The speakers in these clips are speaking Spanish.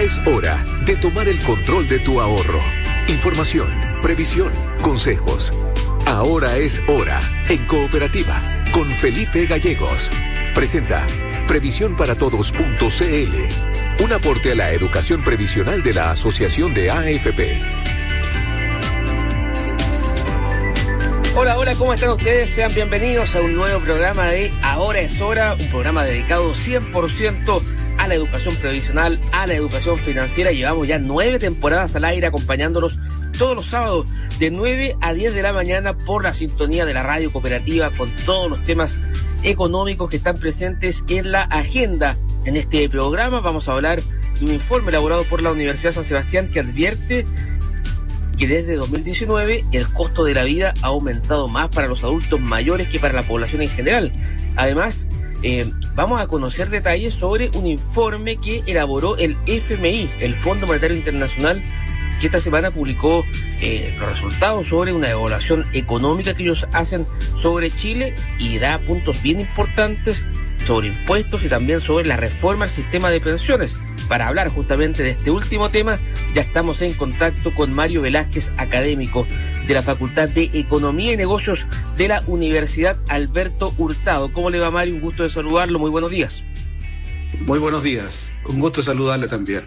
Es hora de tomar el control de tu ahorro. Información, previsión, consejos. Ahora es hora en Cooperativa con Felipe Gallegos. Presenta previsiónparatodos.cl. Un aporte a la educación previsional de la Asociación de AFP. Hola, hola, ¿cómo están ustedes? Sean bienvenidos a un nuevo programa de Ahora es Hora, un programa dedicado 100% a la educación previsional, a la educación financiera. Llevamos ya nueve temporadas al aire acompañándolos todos los sábados de 9 a 10 de la mañana por la sintonía de la radio cooperativa con todos los temas económicos que están presentes en la agenda. En este programa vamos a hablar de un informe elaborado por la Universidad San Sebastián que advierte que desde 2019 el costo de la vida ha aumentado más para los adultos mayores que para la población en general. Además, eh, vamos a conocer detalles sobre un informe que elaboró el FMI, el Fondo Monetario Internacional, que esta semana publicó eh, los resultados sobre una evaluación económica que ellos hacen sobre Chile y da puntos bien importantes sobre impuestos y también sobre la reforma al sistema de pensiones. Para hablar justamente de este último tema, ya estamos en contacto con Mario Velázquez, académico de la Facultad de Economía y Negocios de la Universidad Alberto Hurtado. ¿Cómo le va Mario? Un gusto de saludarlo. Muy buenos días. Muy buenos días. Un gusto saludarle también.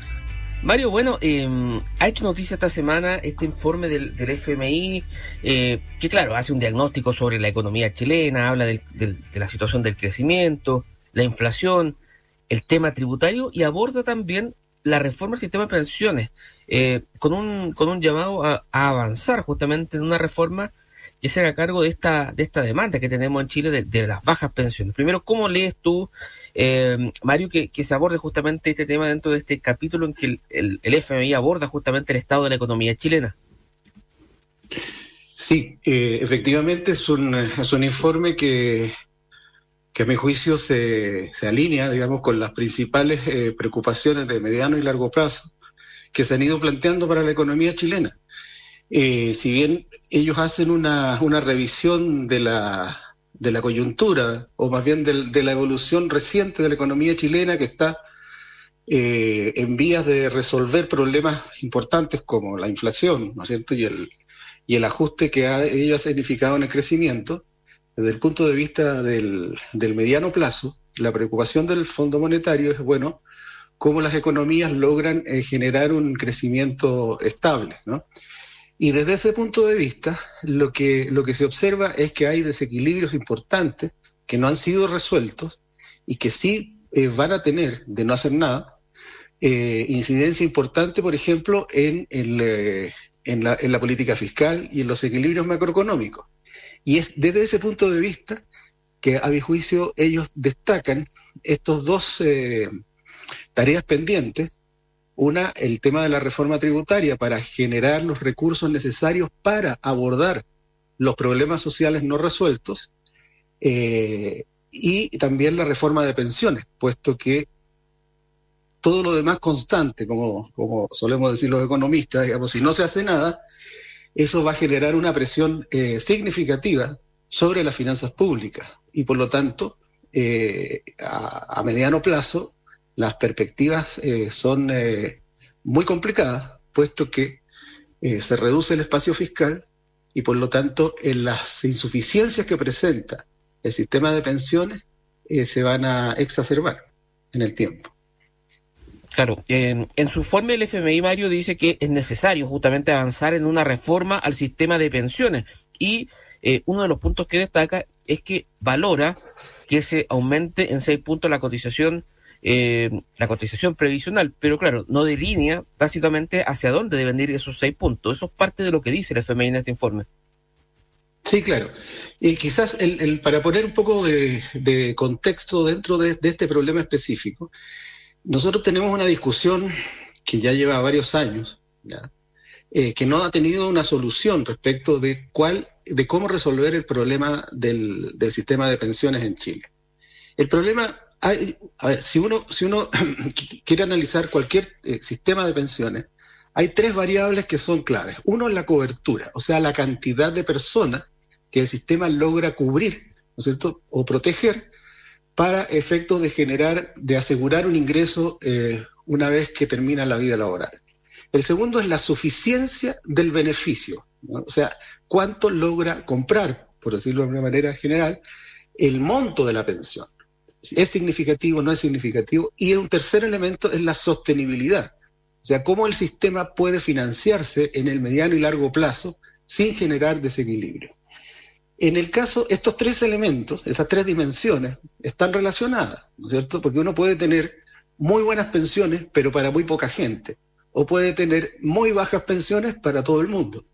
Mario, bueno, em, ha hecho noticia esta semana este informe del, FMI, eh, que claro, hace un diagnóstico sobre la economía chilena, habla de la situación del crecimiento, la inflación, el tema tributario y aborda también la reforma del sistema de pensiones, eh, con, un, con un llamado a, avanzar justamente en una reforma que se haga cargo de esta, de esta demanda que tenemos en Chile de, las bajas pensiones. Primero, ¿cómo lees tú, eh, Mario, que, se aborde justamente este tema dentro de este capítulo en que el, el, FMI aborda justamente el estado de la economía chilena? Sí, eh, efectivamente es un, es un informe que que a mi juicio se, se alinea, digamos, con las principales eh, preocupaciones de mediano y largo plazo que se han ido planteando para la economía chilena. Eh, si bien ellos hacen una, revisión de la, de la coyuntura, o más bien de, la evolución reciente de la economía chilena que está eh, en vías de resolver problemas importantes como la inflación, ¿no es cierto?, y el, y el ajuste que ha, ha significado en el crecimiento, desde el punto de vista del, mediano plazo, la preocupación del Fondo Monetario es, bueno, cómo las economías logran eh, generar un crecimiento estable, ¿no? Y desde ese punto de vista, lo que, lo que se observa es que hay desequilibrios importantes que no han sido resueltos y que sí eh, van a tener, de no hacer nada, eh, incidencia importante, por ejemplo, en, en, la, en la política fiscal y en los equilibrios macroeconómicos. Y es desde ese punto de vista que a mi juicio ellos destacan estos dos tareas pendientes. Una, el tema de la reforma tributaria para generar los recursos necesarios para abordar los problemas sociales no resueltos. Eh, y también la reforma de pensiones, puesto que todo lo demás constante, como, solemos decir los economistas, digamos, si no se hace nada, eso va a generar una presión eh, significativa sobre las finanzas públicas y por lo tanto eh, a, mediano plazo las perspectivas eh, son muy complicadas puesto que se reduce el espacio fiscal y por lo tanto en las insuficiencias que presenta el sistema de pensiones se van a exacerbar en el tiempo. Claro, en, su informe el FMI Mario dice que es necesario justamente avanzar en una reforma al sistema de pensiones y eh, uno de los puntos que destaca es que valora que se aumente en seis puntos la cotización eh, la cotización previsional, pero claro, no delinea básicamente hacia dónde deben ir esos seis puntos. Eso es parte de lo que dice el FMI en este informe. Sí, claro. Y quizás el, para poner un poco de, contexto dentro de, este problema específico, nosotros tenemos una discusión que ya lleva varios años, eh, que no ha tenido una solución respecto de cuál, de cómo resolver el problema del, sistema de pensiones en Chile. El problema, hay, a ver, si uno, si uno quiere analizar cualquier eh, sistema de pensiones, hay tres variables que son claves. Uno es la cobertura, o sea, la cantidad de personas que el sistema logra cubrir, ¿no es cierto?, o proteger para efectos de generar, de asegurar un ingreso eh, una vez que termina la vida laboral. El segundo es la suficiencia del beneficio, o sea, cuánto logra comprar, por decirlo de una manera general, el monto de la pensión. ¿Es significativo no es significativo? Y un tercer elemento es la sostenibilidad, o sea, cómo el sistema puede financiarse en el mediano y largo plazo sin generar desequilibrio. En el caso, estos tres elementos, esas tres dimensiones, están relacionadas, ¿no es cierto? Porque uno puede tener muy buenas pensiones, pero para muy poca gente, o puede tener muy bajas pensiones para todo el mundo.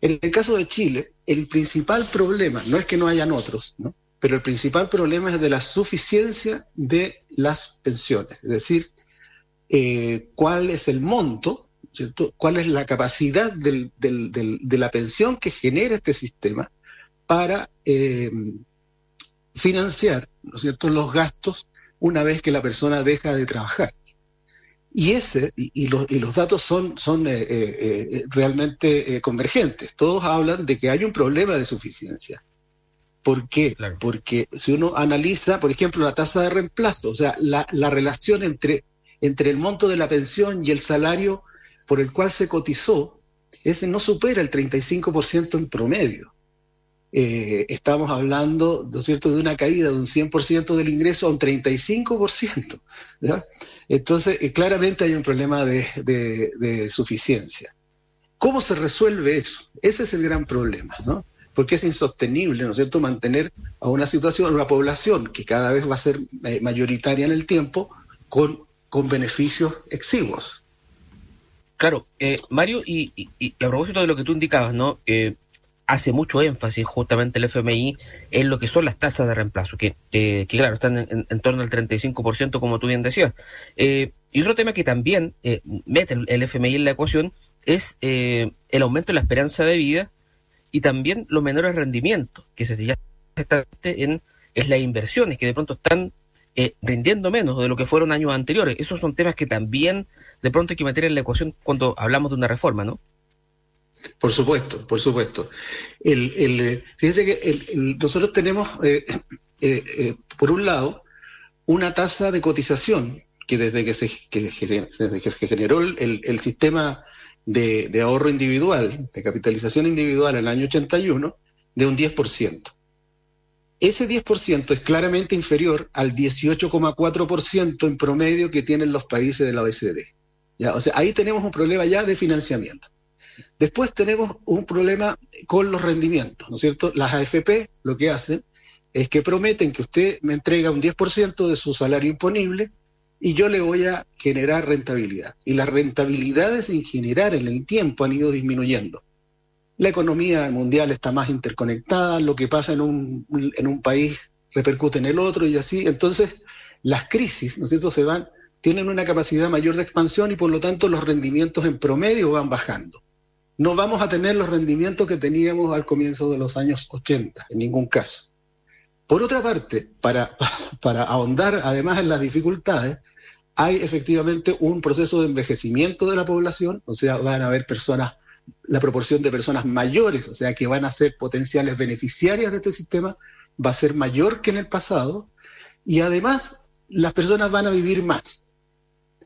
En el caso de Chile, el principal problema, no es que no hayan otros, ¿no? Pero el principal problema es de la suficiencia de las pensiones, es decir, eh, cuál es el monto, ¿cierto? cuál es la capacidad del, de la pensión que genera este sistema para eh, financiar ¿no cierto? los gastos una vez que la persona deja de trabajar. Y ese y, los, y los datos son, son eh, realmente convergentes. Todos hablan de que hay un problema de suficiencia. ¿Por qué? Porque si uno analiza, por ejemplo, la tasa de reemplazo, o sea, la, la relación entre entre el monto de la pensión y el salario por el cual se cotizó, ese no supera el 35% en promedio. Eh, estamos hablando, ¿no es cierto?, de una caída de un 100% del ingreso a un 35%. Entonces, eh, claramente hay un problema de, de, suficiencia. ¿Cómo se resuelve eso? Ese es el gran problema, ¿no? Porque es insostenible, ¿no es cierto?, mantener a una situación, a una población que cada vez va a ser eh, mayoritaria en el tiempo, con con beneficios exiguos. Claro, eh, Mario, y, a propósito de lo que tú indicabas, ¿no? Eh, hace mucho énfasis justamente el FMI en lo que son las tasas de reemplazo, que, que claro, están en, torno al 35%, como tú bien decías. Eh, y otro tema que también mete el, FMI en la ecuación es el aumento de la esperanza de vida y también los menores rendimientos que se ya está en es las inversiones que de pronto están eh, rindiendo menos de lo que fueron años anteriores. Esos son temas que también de pronto hay que meter en la ecuación cuando hablamos de una reforma, ¿no? Por supuesto, por supuesto. El, el, fíjense que nosotros tenemos, eh, eh, por un lado, una tasa de cotización que desde que se, que, desde que se generó el, el sistema de, ahorro individual, de capitalización individual en el año 81, de un 10% ese 10% es claramente inferior al 18,4% en promedio que tienen los países de la OECD. ¿ya? O sea, ahí tenemos un problema ya de financiamiento. Después tenemos un problema con los rendimientos, ¿no es cierto? Las AFP lo que hacen es que prometen que usted me entrega un 10% de su salario imponible y yo le voy a generar rentabilidad. Y las rentabilidades en general en el tiempo han ido disminuyendo la economía mundial está más interconectada, lo que pasa en un, en un país repercute en el otro y así. Entonces, las crisis, ¿no es cierto?, se van, tienen una capacidad mayor de expansión y por lo tanto los rendimientos en promedio van bajando. No vamos a tener los rendimientos que teníamos al comienzo de los años 80, en ningún caso. Por otra parte, para, para ahondar además en las dificultades, hay efectivamente un proceso de envejecimiento de la población, o sea, van a haber personas la proporción de personas mayores, o sea, que van a ser potenciales beneficiarias de este sistema, va a ser mayor que en el pasado y además las personas van a vivir más.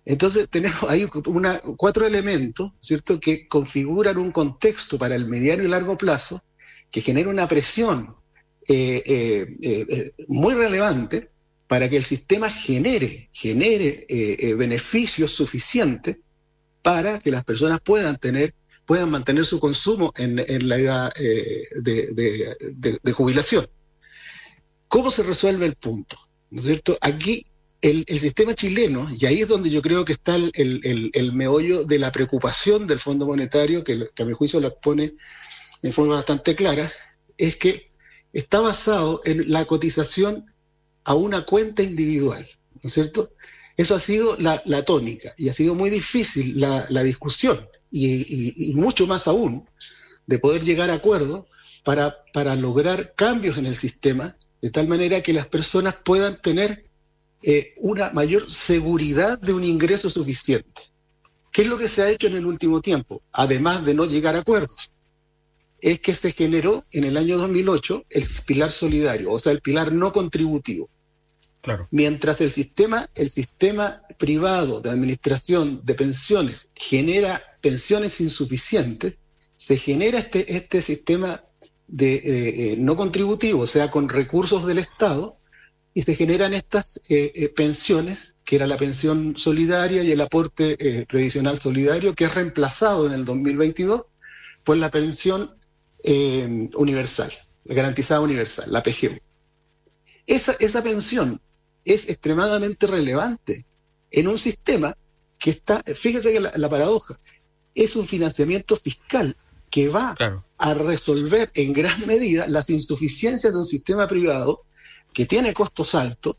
Entonces tenemos ahí una, cuatro elementos, ¿cierto?, que configuran un contexto para el mediano y largo plazo que genera una presión muy relevante para que el sistema genere, genere beneficios suficientes para que las personas puedan tener puedan mantener su consumo en, la edad eh, de, jubilación. ¿Cómo se resuelve el punto? ¿No es cierto? Aquí el, sistema chileno, y ahí es donde yo creo que está el, meollo de la preocupación del Fondo Monetario, que, a mi juicio lo expone de forma bastante clara, es que está basado en la cotización a una cuenta individual, ¿no es cierto? Eso ha sido la, tónica y ha sido muy difícil la, discusión y, mucho más aún, de poder llegar a acuerdos para, para lograr cambios en el sistema, de tal manera que las personas puedan tener eh, una mayor seguridad de un ingreso suficiente. ¿Qué es lo que se ha hecho en el último tiempo? Además de no llegar a acuerdos, es que se generó en el año 2008 el pilar solidario, o sea, el pilar no contributivo. Claro. Mientras el sistema, el sistema privado de administración de pensiones genera pensiones insuficientes, se genera este, este sistema de, eh, eh, no contributivo, o sea, con recursos del Estado, y se generan estas eh, pensiones, que era la pensión solidaria y el aporte previsional solidario, que es reemplazado en el 2022 por la pensión universal, garantizada universal, la PGU. Esa, esa pensión es extremadamente relevante en un sistema que está, fíjese que la, paradoja, es un financiamiento fiscal que va a resolver en gran medida las insuficiencias de un sistema privado que tiene costos altos,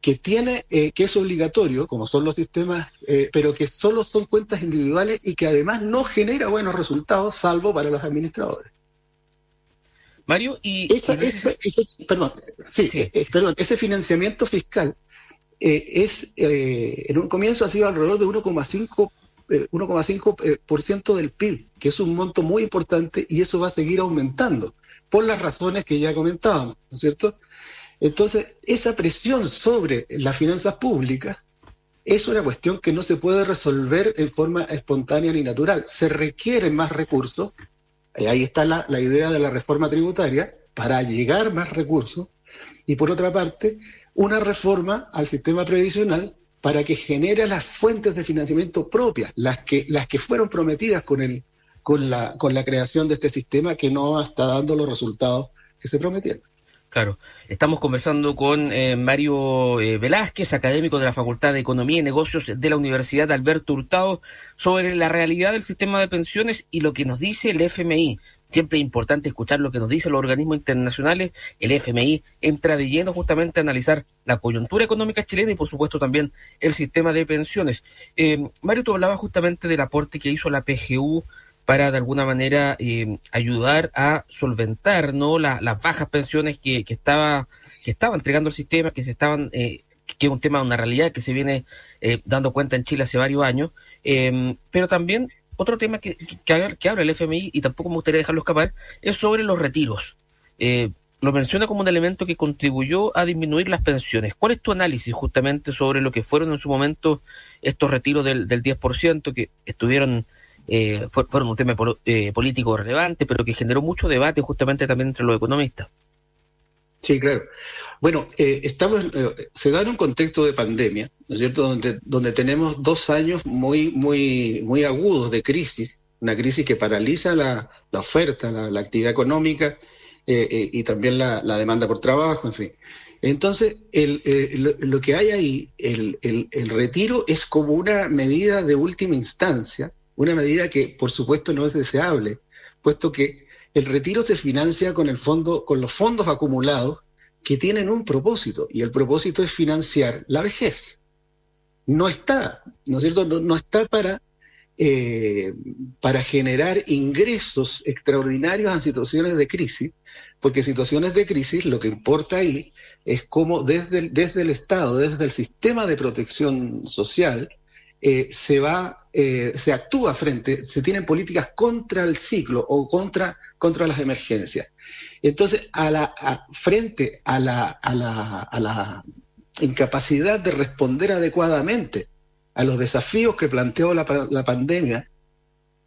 que tiene eh, que es obligatorio, como son los sistemas, eh, pero que solo son cuentas individuales y que además no genera buenos resultados, salvo para los administradores. Mario, y... ese, perdón, sí, eh, perdón, ese financiamiento fiscal eh, es, eh, en un comienzo ha sido alrededor de 1,5 1,5% del PIB, que es un monto muy importante y eso va a seguir aumentando por las razones que ya comentábamos, ¿no es cierto? Entonces, esa presión sobre las finanzas públicas es una cuestión que no se puede resolver en forma espontánea ni natural. Se requieren más recursos Ahí está la, idea de la reforma tributaria para llegar más recursos y por otra parte una reforma al sistema previsional para que genere las fuentes de financiamiento propias, las que, las que fueron prometidas con, el, con, la, con la creación de este sistema que no está dando los resultados que se prometieron. Claro, estamos conversando con eh, Mario eh, Velázquez, académico de la Facultad de Economía y Negocios de la Universidad de Alberto Hurtado, sobre la realidad del sistema de pensiones y lo que nos dice el FMI. Siempre es importante escuchar lo que nos dicen los organismos internacionales. El FMI entra de lleno justamente a analizar la coyuntura económica chilena y, por supuesto, también el sistema de pensiones. Eh, Mario, tú hablabas justamente del aporte que hizo la PGU para de alguna manera eh, ayudar a solventar no las bajas pensiones que, que estaba que estaba entregando el sistema que se estaban eh, que es un tema una realidad que se viene eh, dando cuenta en Chile hace varios años. Em, pero también otro tema que, que, que, habla el FMI y tampoco me gustaría dejarlo escapar es sobre los retiros. Lo menciona como un elemento que contribuyó a disminuir las pensiones. ¿Cuál es tu análisis justamente sobre lo que fueron en su momento estos retiros del, del 10% que estuvieron eh, fueron un tema eh, político relevante, pero que generó mucho debate justamente también entre los economistas. Sí, claro. Bueno, eh, estamos, eh, se da en un contexto de pandemia, ¿no es cierto?, donde, donde tenemos dos años muy, muy, muy agudos de crisis, una crisis que paraliza la, la oferta, la, actividad económica y también la, la, demanda por trabajo, en fin. Entonces, el, lo, lo, que hay ahí, el, el, el retiro es como una medida de última instancia, una medida que, por supuesto, no es deseable, puesto que el retiro se financia con el fondo, con los fondos acumulados que tienen un propósito, y el propósito es financiar la vejez. No está, ¿no es cierto? No, está para, eh, para generar ingresos extraordinarios en situaciones de crisis, porque situaciones de crisis lo que importa ahí es cómo desde desde el Estado, desde el sistema de protección social, eh, se va, eh, se actúa frente, se tienen políticas contra el ciclo o contra, contra las emergencias. Entonces, a la, frente a la, a, la, a la incapacidad de responder adecuadamente a los desafíos que planteó la, pandemia,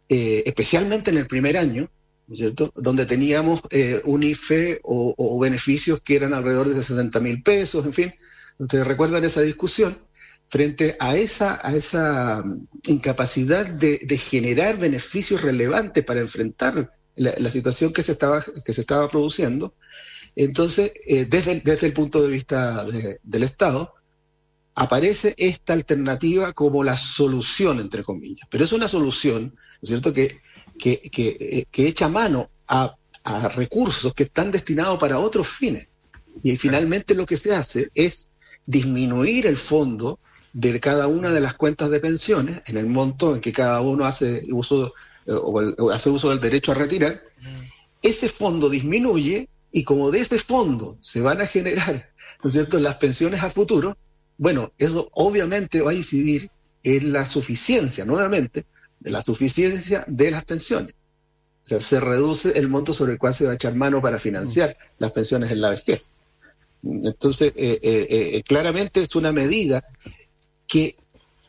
eh, especialmente en el primer año, cierto? Donde teníamos un IFE o, o, beneficios que eran alrededor de 60 mil pesos, en fin. Ustedes recuerdan esa discusión frente a esa, a esa mm, incapacidad de, generar beneficios relevantes para enfrentar la, situación que se estaba, que se estaba produciendo, entonces, eh, desde, el, desde el punto de vista del Estado, aparece esta alternativa como la solución, entre comillas. Pero es una solución, ¿no es cierto?, que, que, que, eh, que echa mano a, a recursos que están destinados para otros fines. Y finalmente lo que se hace es disminuir el fondo de cada una de las cuentas de pensiones, en el monto en que cada uno hace uso, eh, o, hace uso del derecho a retirar, ese fondo disminuye y como de ese fondo se van a generar, ¿no es cierto?, las pensiones a futuro, bueno, eso obviamente va a incidir en la suficiencia, nuevamente, de la suficiencia de las pensiones. O sea, se reduce el monto sobre el cual se va a echar mano para financiar las pensiones en la vejez. Entonces, eh, eh, eh, claramente es una medida que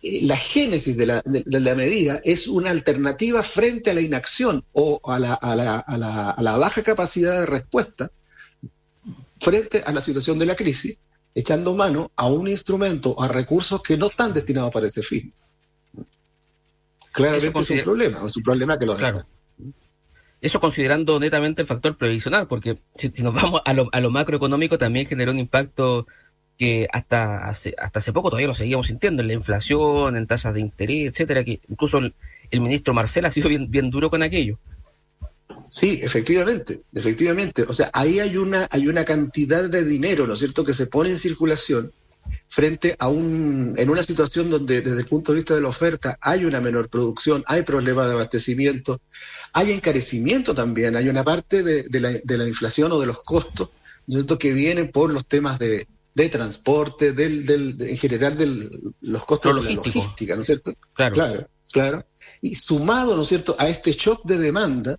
la génesis de la, de, la, medida es una alternativa frente a la inacción o a la, a, la, a, la, a la, baja capacidad de respuesta frente a la situación de la crisis, echando mano a un instrumento, a recursos que no están destinados para ese fin. Claramente es un problema, es un problema que lo claro. Eso considerando netamente el factor previsional, porque si, si nos vamos a lo, a lo, macroeconómico también generó un impacto que hasta hace, hasta hace poco todavía lo seguíamos sintiendo en la inflación, en tasas de interés, etcétera, que incluso el, el ministro Marcel ha sido bien, bien duro con aquello. Sí, efectivamente, efectivamente. O sea, ahí hay una, hay una cantidad de dinero, ¿no es cierto?, que se pone en circulación frente a un, en una situación donde desde el punto de vista de la oferta hay una menor producción, hay problemas de abastecimiento, hay encarecimiento también, hay una parte de, de, la, de la, inflación o de los costos, ¿no es cierto?, que vienen por los temas de, de transporte, del, del, en general de los costos de la logística, ¿no es cierto? Claro. claro, claro. Y sumado, ¿no es cierto?, a este shock de demanda,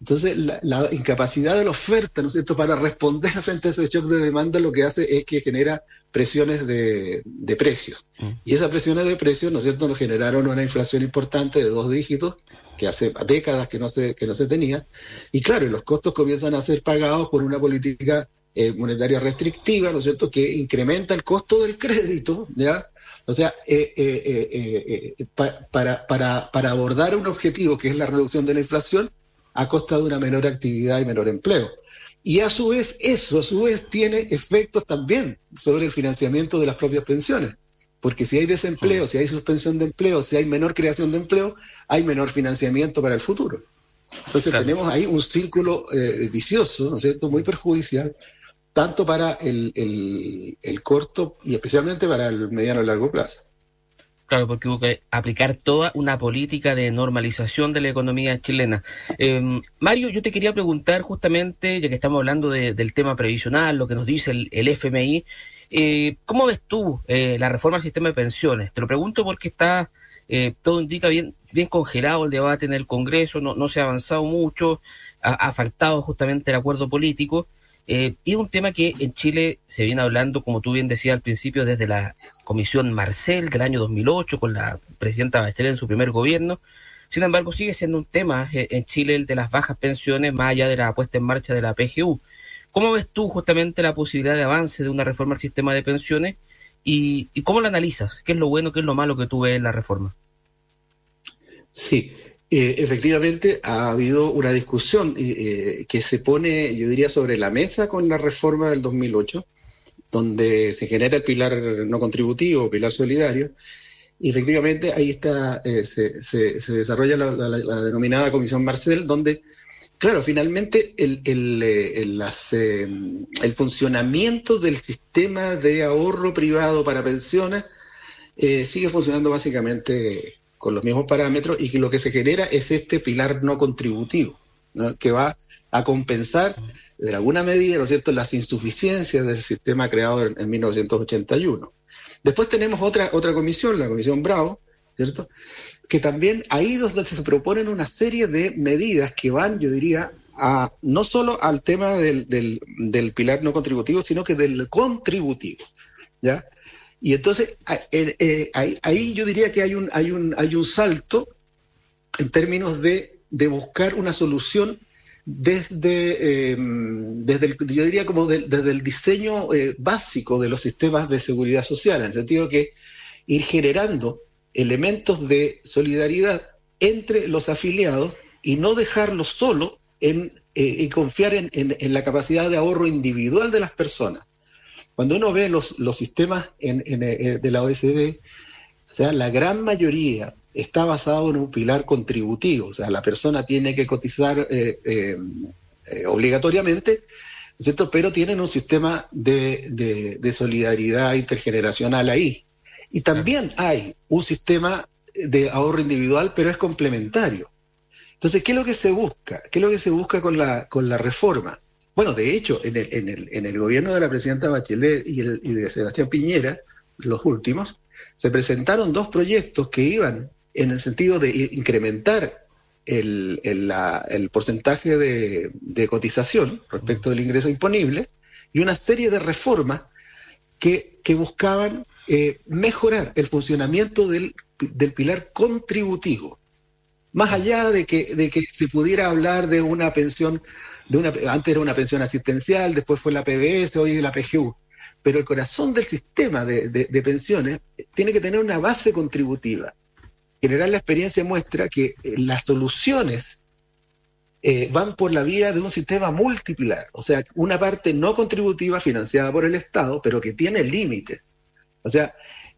entonces, la, la, incapacidad de la oferta, ¿no es cierto?, para responder frente a ese shock de demanda, lo que hace es que genera presiones de, de precios. Mm. Y esas presiones de precios, ¿no es cierto?, nos generaron una inflación importante de dos dígitos, que hace décadas que no se, que no se tenía. Y claro, los costos comienzan a ser pagados por una política eh, monetaria restrictiva, ¿no es cierto?, que incrementa el costo del crédito, ¿ya?, o sea, eh, eh, eh, pa, para, para, para abordar un objetivo que es la reducción de la inflación, a costa de una menor actividad y menor empleo. Y a su vez, eso a su vez tiene efectos también sobre el financiamiento de las propias pensiones. Porque si hay desempleo, si hay suspensión de empleo, si hay menor creación de empleo, hay menor financiamiento para el futuro. Entonces claro. tenemos ahí un círculo eh, vicioso, ¿no es cierto?, muy perjudicial, tanto para el, el, corto y especialmente para el mediano y largo plazo. Claro, porque hubo que aplicar toda una política de normalización de la economía chilena. Eh, Mario, yo te quería preguntar justamente, ya que estamos hablando de, del tema previsional, lo que nos dice el, el FMI, eh, ¿cómo ves tú eh, la reforma al sistema de pensiones? Te lo pregunto porque está, eh, todo indica bien, bien congelado el debate en el Congreso, no, no se ha avanzado mucho, ha, ha faltado justamente el acuerdo político. Eh, y es un tema que en Chile se viene hablando, como tú bien decías al principio, desde la Comisión Marcel del año 2008, con la presidenta Bachelet en su primer gobierno. Sin embargo, sigue siendo un tema eh, en Chile el de las bajas pensiones, más allá de la puesta en marcha de la PGU. ¿Cómo ves tú justamente la posibilidad de avance de una reforma al sistema de pensiones y, y cómo la analizas? ¿Qué es lo bueno, qué es lo malo que tú ves en la reforma? Sí, eh, efectivamente, ha habido una discusión eh, que se pone, yo diría, sobre la mesa con la reforma del 2008, donde se genera el pilar no contributivo, pilar solidario, y efectivamente ahí está, eh, se, se, desarrolla la, la, denominada Comisión Marcel, donde, claro, finalmente el, el, el, las, eh, el funcionamiento del sistema de ahorro privado para pensiones eh, sigue funcionando básicamente con los mismos parámetros y que lo que se genera es este pilar no contributivo, ¿no? que va a compensar de alguna medida, ¿no es cierto?, las insuficiencias del sistema creado en, en 1981. Después tenemos otra, otra comisión, la Comisión Bravo, ¿cierto?, que también ahí donde se proponen una serie de medidas que van, yo diría, a, no solo al tema del, del, del pilar no contributivo, sino que del contributivo, ¿ya?, y entonces eh, eh, ahí, yo diría que hay un, hay un, hay un salto en términos de, de buscar una solución desde, eh, desde el, yo diría como de, desde el diseño eh, básico de los sistemas de seguridad social, en el sentido que ir generando elementos de solidaridad entre los afiliados y no dejarlos solo en, eh, y confiar en, en la capacidad de ahorro individual de las personas. Cuando uno ve los, los sistemas en, en, en, de la OSD, o sea, la gran mayoría está basado en un pilar contributivo, o sea, la persona tiene que cotizar eh, eh, eh, obligatoriamente, ¿cierto? pero tienen un sistema de, de, de, solidaridad intergeneracional ahí. Y también hay un sistema de ahorro individual, pero es complementario. Entonces, ¿qué es lo que se busca? ¿Qué es lo que se busca con la, con la reforma? Bueno, de hecho, en el, en el, en el gobierno de la presidenta Bachelet y, el, y de Sebastián Piñera, los últimos, se presentaron dos proyectos que iban en el sentido de incrementar el, el, la, el porcentaje de, de, cotización respecto del ingreso imponible y una serie de reformas que, que buscaban eh, mejorar el funcionamiento del, del, pilar contributivo. Más allá de que, de que se pudiera hablar de una pensión, antes era una pensión asistencial, después fue la PBS, hoy la PGU. Pero el corazón del sistema de, pensiones tiene que tener una base contributiva. En general, la experiencia muestra que eh, las soluciones eh, van por la vía de un sistema multipilar, o sea, una parte no contributiva financiada por el Estado, pero que tiene límites. O sea,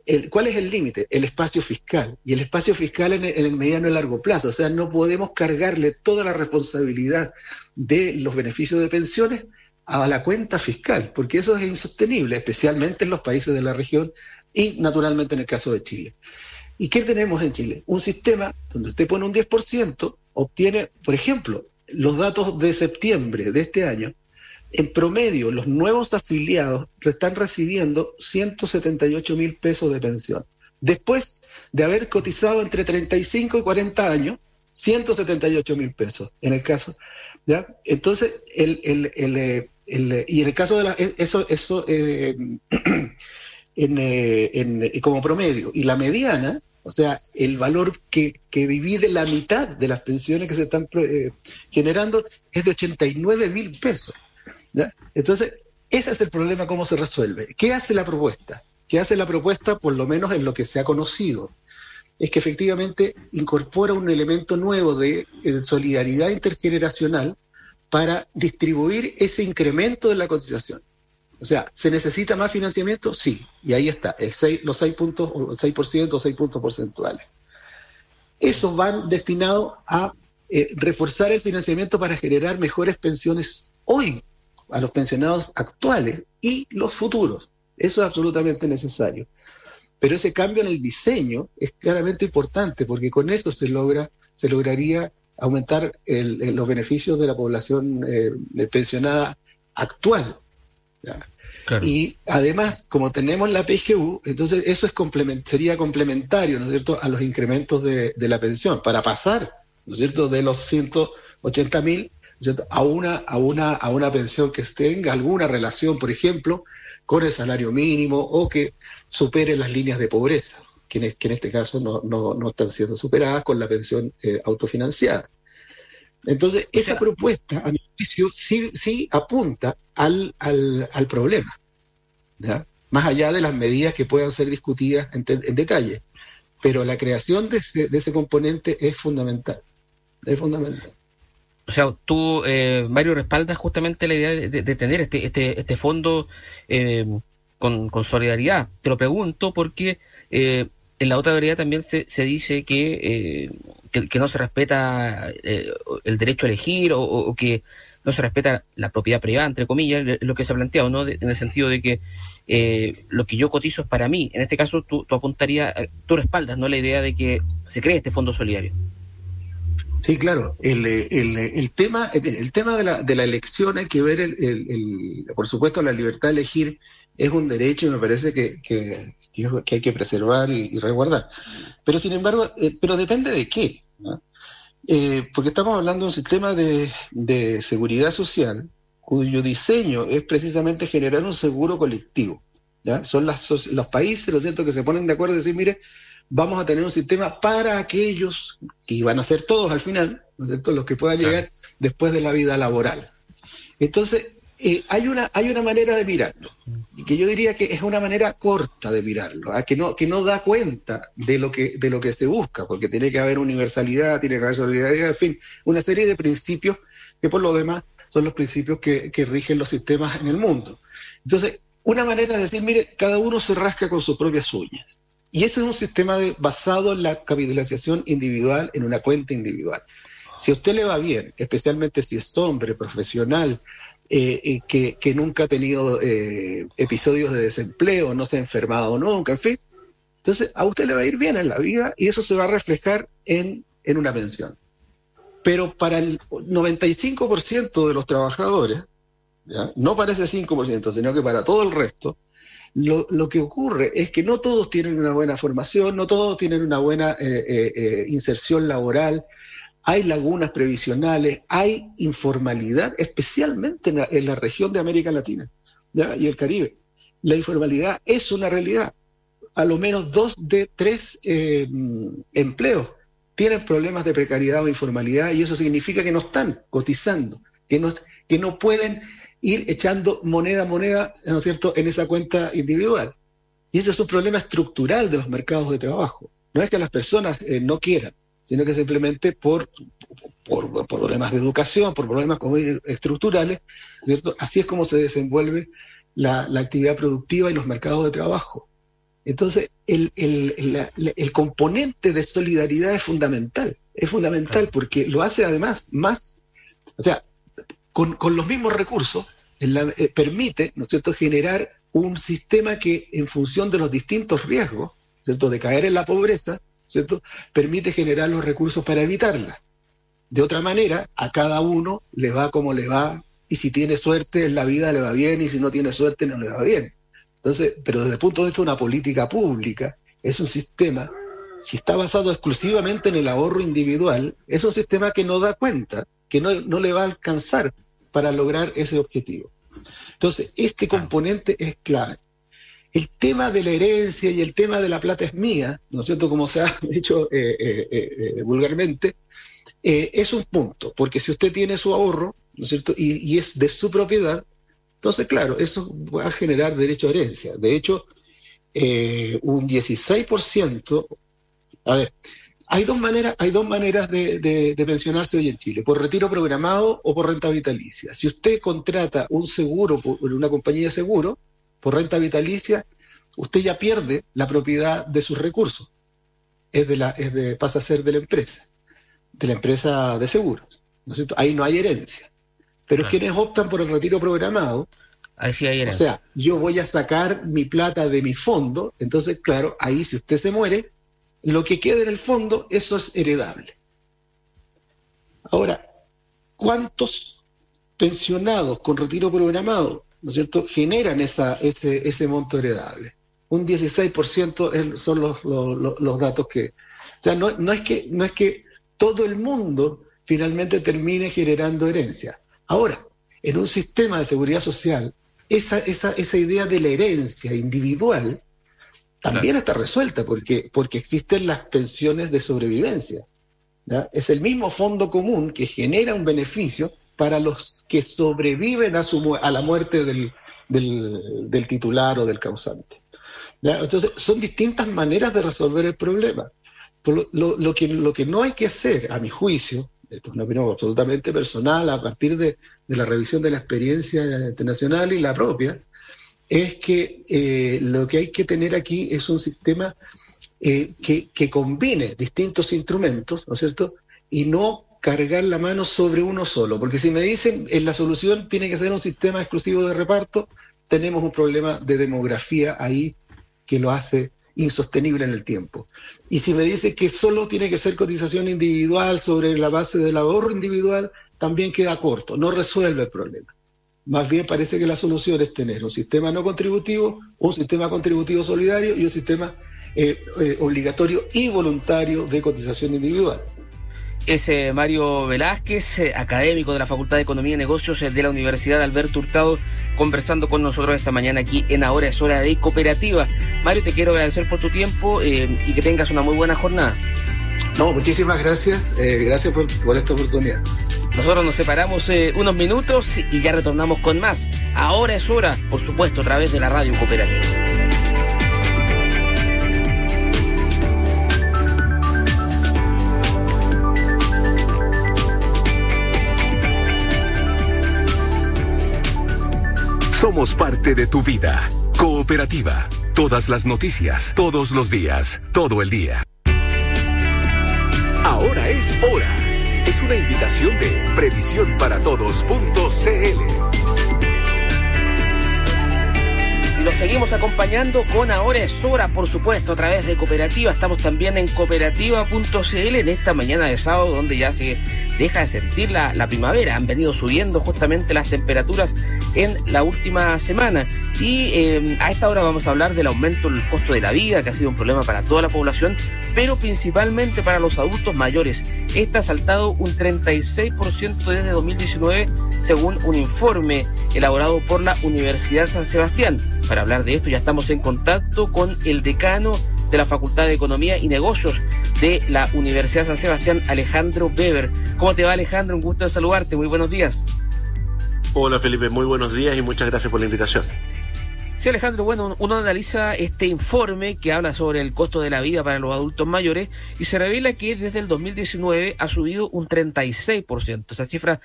el, ¿cuál es el límite? El espacio fiscal. Y el espacio fiscal en el, mediano y largo plazo. O sea, no podemos cargarle toda la responsabilidad de los beneficios de pensiones a la cuenta fiscal, porque eso es insostenible, especialmente en los países de la región y naturalmente en el caso de Chile. ¿Y qué tenemos en Chile? Un sistema donde usted pone un 10%, obtiene, por ejemplo, los datos de septiembre de este año, en promedio los nuevos afiliados están recibiendo 178 mil pesos de pensión. Después de haber cotizado entre 35 y 40 años, 178 mil pesos en el caso. ¿ya? Entonces, el, el, el, el, y en el caso de la, e, eso, eso eh, en, eh, en, como promedio, y la mediana o sea, el valor que, divide la mitad de las pensiones que se están eh, generando es de 89 mil pesos. Entonces, ese es el problema, cómo se resuelve. ¿Qué hace la propuesta? ¿Qué hace la propuesta, por lo menos en lo que se ha conocido? Es que efectivamente incorpora un elemento nuevo de solidaridad intergeneracional para distribuir ese incremento de la cotización. O sea, ¿se necesita más financiamiento? Sí, y ahí está, el 6, los 6 puntos, 6% o 6 puntos porcentuales. Esos van destinados a eh, reforzar el financiamiento para generar mejores pensiones hoy a los pensionados actuales y los futuros. Eso es absolutamente necesario. Pero ese cambio en el diseño es claramente importante porque con eso se logra, se lograría aumentar los beneficios de la población eh, pensionada actual. Y además, como tenemos la PGU, entonces eso es sería complementario, ¿no es cierto?, a los incrementos de, la pensión, para pasar, ¿no es cierto?, de los 180 mil a una, a, una, a una pensión que tenga alguna relación, por ejemplo, con el salario mínimo o que supere las líneas de pobreza, que en, este caso no, están siendo superadas con la pensión eh, autofinanciada. Entonces, esa propuesta, a mi juicio, sí, sí apunta al, al, al problema, ¿ya? más allá de las medidas que puedan ser discutidas en, detalle. Pero la creación de ese, de ese componente es fundamental, es fundamental. O sea, tú, eh, Mario, respaldas justamente la idea de, tener este, este, este fondo eh, con, con, solidaridad. Te lo pregunto porque eh, en la otra veredad también se, se dice que que, no se respeta eh, el derecho a elegir o, que no se respeta la propiedad privada, entre comillas, lo que se ha planteado, ¿no? en el sentido de que eh, lo que yo cotizo es para mí. En este caso, tú, tú apuntarías, eh, tú respaldas, ¿no? La idea de que se cree este fondo solidario. Sí, claro. El, el, el tema, el tema de la, de la elección hay que ver, el, por supuesto, la libertad de elegir es un derecho y me parece que, que, hay que preservar y, resguardar. Pero sin embargo, eh, pero depende de qué. Eh, porque estamos hablando de un sistema de, de seguridad social cuyo diseño es precisamente generar un seguro colectivo. ¿ya? Son las, los países, lo cierto, que se ponen de acuerdo y decir, mire, vamos a tener un sistema para aquellos, que van a ser todos al final, ¿no es cierto?, los que puedan llegar después de la vida laboral. Entonces, eh, hay, una, hay una manera de mirarlo, y que yo diría que es una manera corta de mirarlo, ¿ah? que, no, que no da cuenta de lo, que, de lo que se busca, porque tiene que haber universalidad, tiene que haber solidaridad, en fin, una serie de principios que por lo demás son los principios que, que rigen los sistemas en el mundo. Entonces, una manera de decir, mire, cada uno se rasca con sus propias uñas. Y ese es un sistema de, basado en la capitalización individual, en una cuenta individual. Si a usted le va bien, especialmente si es hombre, profesional, eh, que, que, nunca ha tenido eh, episodios de desempleo, no se ha enfermado nunca, en fin. Entonces, a usted le va a ir bien en la vida y eso se va a reflejar en, en una pensión. Pero para el 95% de los trabajadores, no para ese 5%, sino que para todo el resto, lo, que ocurre es que no todos tienen una buena formación, no todos tienen una buena eh, inserción laboral, hay lagunas previsionales, hay informalidad, especialmente en la, región de América Latina. y el Caribe. La informalidad es una realidad. A lo menos dos de tres eh, empleos tienen problemas de precariedad o informalidad y eso significa que no están cotizando, que no, que no pueden ir echando moneda a moneda, ¿no es cierto?, en esa cuenta individual. Y ese es un problema estructural de los mercados de trabajo. No es que las personas eh, no quieran, sino que simplemente por, por, problemas de educación, por problemas estructurales, ¿cierto? así es como se desenvuelve la, actividad productiva y los mercados de trabajo. Entonces, el, el, componente de solidaridad es fundamental, es fundamental porque lo hace además más, o sea, con, los mismos recursos, eh, permite, ¿no es cierto?, generar un sistema que en función de los distintos riesgos, ¿cierto?, de caer en la pobreza, ¿cierto?, permite generar los recursos para evitarla. De otra manera, a cada uno le va como le va, y si tiene suerte en la vida le va bien, y si no tiene suerte no le va bien. Entonces, pero desde el punto de vista de una política pública, es un sistema, si está basado exclusivamente en el ahorro individual, es un sistema que no da cuenta, que no, no le va a alcanzar para lograr ese objetivo. Entonces, este componente es clave. El tema de la herencia y el tema de la plata es mía, ¿no es cierto? Como se ha dicho eh, eh, eh, vulgarmente, es un punto, porque si usted tiene su ahorro, ¿no es cierto? Y, es de su propiedad, entonces, claro, eso va a generar derecho a herencia. De hecho, un 16%, a ver, hay dos maneras, hay dos maneras de, pensionarse hoy en Chile, por retiro programado o por renta vitalicia. Si usted contrata un seguro por una compañía de seguro, por renta vitalicia, usted ya pierde la propiedad de sus recursos. Es de la, es de, pasa a ser de la empresa, de la empresa de seguros. ¿no Ahí no hay herencia. Pero quienes optan por el retiro programado, ahí sí hay herencia. O sea, yo voy a sacar mi plata de mi fondo, entonces, claro, ahí si usted se muere, lo que queda en el fondo, eso es heredable. Ahora, ¿cuántos pensionados con retiro programado, ¿no es cierto?, generan esa, ese, ese monto heredable? Un 16% son los, los, los, datos que... O sea, no, no, es que, no es que todo el mundo finalmente termine generando herencia. Ahora, en un sistema de seguridad social, esa, esa, esa idea de la herencia individual también está resuelta porque, porque existen las pensiones de sobrevivencia. Es el mismo fondo común que genera un beneficio para los que sobreviven a, su, a la muerte del, del, titular o del causante. Entonces, son distintas maneras de resolver el problema. Lo, que, lo que no hay que hacer, a mi juicio, esto es una opinión absolutamente personal, a partir de la revisión de la experiencia internacional y la propia, es que eh, lo que hay que tener aquí es un sistema eh, que, que, combine distintos instrumentos, ¿no es cierto? Y no cargar la mano sobre uno solo, porque si me dicen en la solución tiene que ser un sistema exclusivo de reparto, tenemos un problema de demografía ahí que lo hace insostenible en el tiempo. Y si me dice que solo tiene que ser cotización individual sobre la base del ahorro individual, también queda corto, no resuelve el problema. Más bien parece que la solución es tener un sistema no contributivo, un sistema contributivo solidario y un sistema eh, eh, obligatorio y voluntario de cotización individual. Es eh, Mario Velázquez, académico de la Facultad de Economía y Negocios de la Universidad Alberto Hurtado, conversando con nosotros esta mañana aquí en Ahora es Hora de Cooperativa. Mario, te quiero agradecer por tu tiempo y que tengas una muy buena jornada. No, muchísimas gracias. gracias por esta oportunidad. Nosotros nos separamos eh, unos minutos y ya retornamos con más. Ahora es hora, por supuesto, a través de la radio cooperativa. Somos parte de tu vida. Cooperativa. Todas las noticias, todos los días, todo el día. Ahora es hora es una invitación de previsión para todos.cl. Los seguimos acompañando con Ahora es Hora, por supuesto, a través de Cooperativa. Estamos también en cooperativa.cl en esta mañana de sábado, donde ya se deja de sentir la, primavera. Han venido subiendo justamente las temperaturas en la última semana. Y eh, a esta hora vamos a hablar del aumento del costo de la vida, que ha sido un problema para toda la población, pero principalmente para los adultos mayores. Este ha saltado un 36% desde 2019, según un informe elaborado por la Universidad San Sebastián. Para hablar de esto ya estamos en contacto con el decano de la Facultad de Economía y Negocios de la Universidad San Sebastián, Alejandro Weber. ¿Cómo te va Alejandro? Un gusto de saludarte. Muy buenos días. Hola Felipe, muy buenos días y muchas gracias por la invitación. Sí, Alejandro, bueno, uno analiza este informe que habla sobre el costo de la vida para los adultos mayores y se revela que desde el 2019 ha subido un 36%. Esa cifra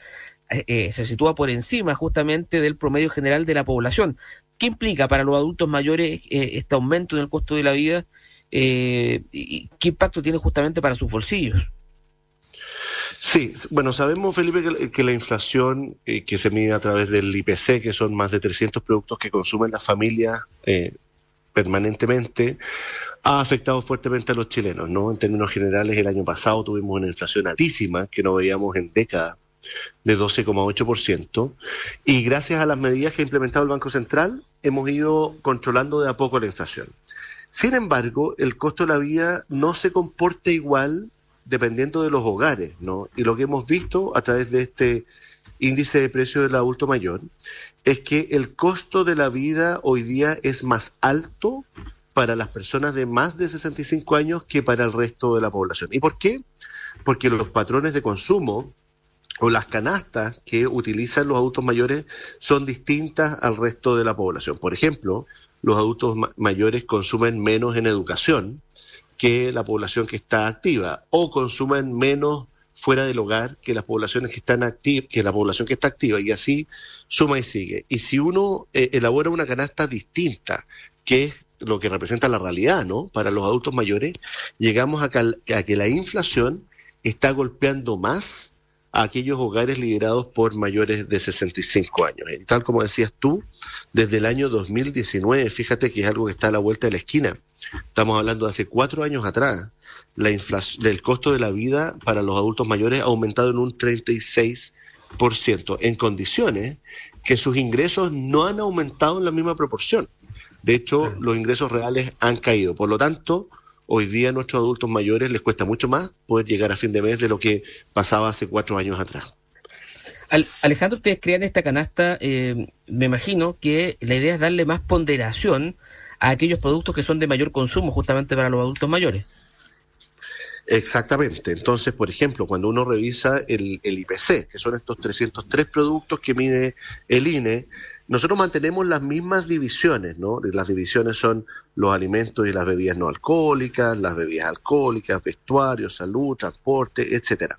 eh, eh, se sitúa por encima justamente del promedio general de la población. ¿Qué implica para los adultos mayores eh, este aumento en el costo de la vida eh, qué impacto tiene justamente para sus bolsillos. Sí, bueno, sabemos, Felipe, que, la inflación eh, que se mide a través del IPC, que son más de 300 productos que consumen las familias eh, permanentemente, ha afectado fuertemente a los chilenos, ¿no? En términos generales, el año pasado tuvimos una inflación altísima que no veíamos en décadas de 12,8%, y gracias a las medidas que ha implementado el Banco Central, hemos ido controlando de a poco la inflación. Sin embargo, el costo de la vida no se comporta igual dependiendo de los hogares, ¿no? Y lo que hemos visto a través de este índice de precio del adulto mayor es que el costo de la vida hoy día es más alto para las personas de más de 65 años que para el resto de la población. ¿Y por qué? Porque los patrones de consumo o las canastas que utilizan los adultos mayores son distintas al resto de la población. Por ejemplo, los adultos mayores consumen menos en educación que la población que está activa o consumen menos fuera del hogar que las poblaciones que están que la población que está activa y así suma y sigue. Y si uno eh, elabora una canasta distinta, que es lo que representa la realidad, ¿no? Para los adultos mayores, llegamos a que la inflación está golpeando más a aquellos hogares liderados por mayores de 65 años. Y tal como decías tú, desde el año 2019, fíjate que es algo que está a la vuelta de la esquina. Estamos hablando de hace cuatro años atrás. La inflación, el costo de la vida para los adultos mayores ha aumentado en un 36%, en condiciones que sus ingresos no han aumentado en la misma proporción. De hecho, los ingresos reales han caído. Por lo tanto, hoy día a nuestros adultos mayores les cuesta mucho más poder llegar a fin de mes de lo que pasaba hace cuatro años atrás. Alejandro, ustedes crean esta canasta, eh, me imagino que la idea es darle más ponderación a aquellos productos que son de mayor consumo justamente para los adultos mayores. Exactamente. Entonces, por ejemplo, cuando uno revisa el, el IPC, que son estos 303 productos que mide el INE, nosotros mantenemos las mismas divisiones, ¿no? Las divisiones son los alimentos y las bebidas no alcohólicas, las bebidas alcohólicas, vestuario, salud, transporte, etcétera.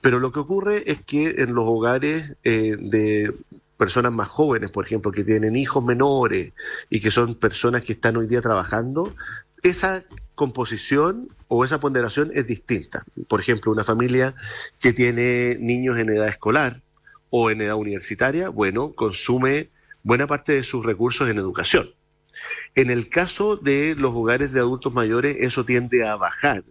Pero lo que ocurre es que en los hogares eh, de personas más jóvenes, por ejemplo, que tienen hijos menores y que son personas que están hoy día trabajando, esa composición o esa ponderación es distinta. Por ejemplo, una familia que tiene niños en edad escolar o en edad universitaria, bueno, consume buena parte de sus recursos en educación. En el caso de los hogares de adultos mayores, eso tiende a bajar